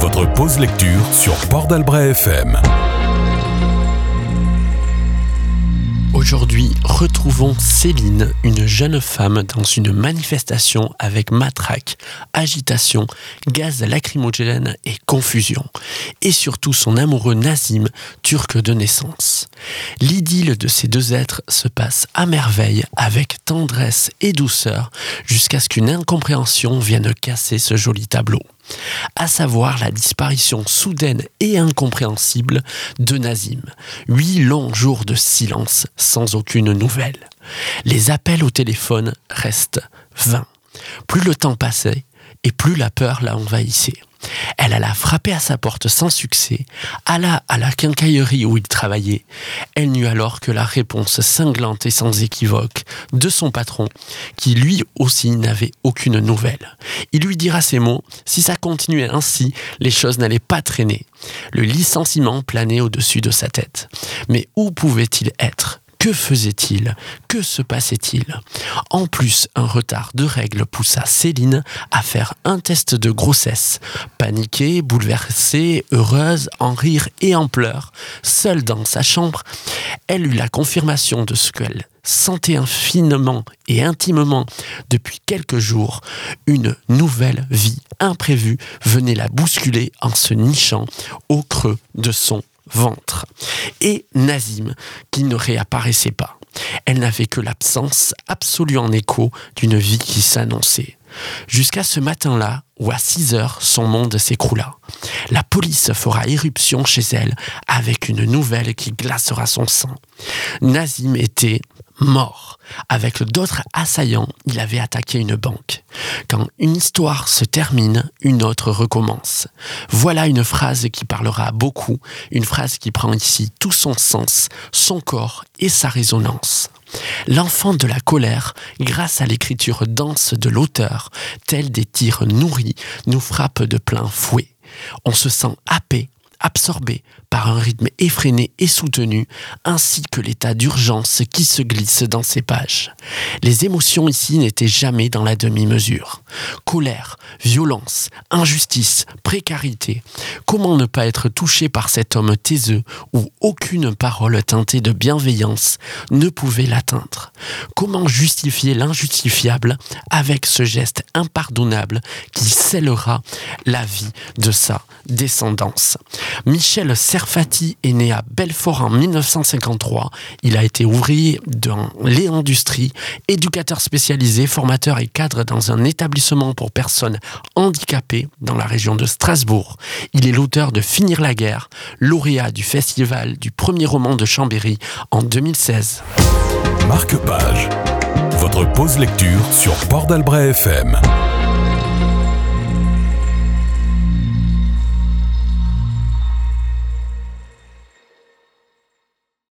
Votre pause lecture sur Port d'Albret FM. Aujourd'hui, retrouvons Céline, une jeune femme dans une manifestation avec matraque, agitation, gaz lacrymogène et confusion. Et surtout son amoureux Nazim, turc de naissance. L'idylle de ces deux êtres se passe à merveille avec tendresse et douceur jusqu'à ce qu'une incompréhension vienne casser ce joli tableau à savoir la disparition soudaine et incompréhensible de Nazim. Huit longs jours de silence sans aucune nouvelle. Les appels au téléphone restent vains. Plus le temps passait, et plus la peur la envahissait. Elle alla frapper à sa porte sans succès, alla à la quincaillerie où il travaillait. Elle n'eut alors que la réponse cinglante et sans équivoque de son patron, qui lui aussi n'avait aucune nouvelle. Il lui dira ces mots, si ça continuait ainsi, les choses n'allaient pas traîner. Le licenciement planait au-dessus de sa tête. Mais où pouvait-il être? Que faisait-il? Que se passait-il? En plus, un retard de règles poussa Céline à faire un test de grossesse. Paniquée, bouleversée, heureuse, en rire et en pleurs, seule dans sa chambre, elle eut la confirmation de ce qu'elle sentait infiniment et intimement depuis quelques jours, une nouvelle vie imprévue venait la bousculer en se nichant au creux de son ventre, et Nazim, qui ne réapparaissait pas. Elle n'avait que l'absence absolue en écho d'une vie qui s'annonçait. Jusqu'à ce matin-là, où à 6 heures, son monde s'écroula. La police fera éruption chez elle avec une nouvelle qui glacera son sang. Nazim était mort. Avec d'autres assaillants, il avait attaqué une banque. Quand une histoire se termine, une autre recommence. Voilà une phrase qui parlera beaucoup, une phrase qui prend ici tout son sens, son corps et sa résonance. L'enfant de la colère, grâce à l'écriture dense de l'auteur, tel des tirs nourris, nous frappe de plein fouet. On se sent happé absorbé par un rythme effréné et soutenu, ainsi que l'état d'urgence qui se glisse dans ces pages. Les émotions ici n'étaient jamais dans la demi-mesure. Colère, violence, injustice, précarité. Comment ne pas être touché par cet homme taiseux où aucune parole teintée de bienveillance ne pouvait l'atteindre? Comment justifier l'injustifiable avec ce geste impardonnable qui scellera la vie de sa descendance Michel Serfati est né à Belfort en 1953. Il a été ouvrier dans les industries, éducateur spécialisé, formateur et cadre dans un établissement pour personnes handicapées dans la région de Strasbourg. Il est l'auteur de Finir la guerre, lauréat du festival du premier roman de Chambéry en 2016. Marque-Page, votre pause lecture sur Port d'Albret FM.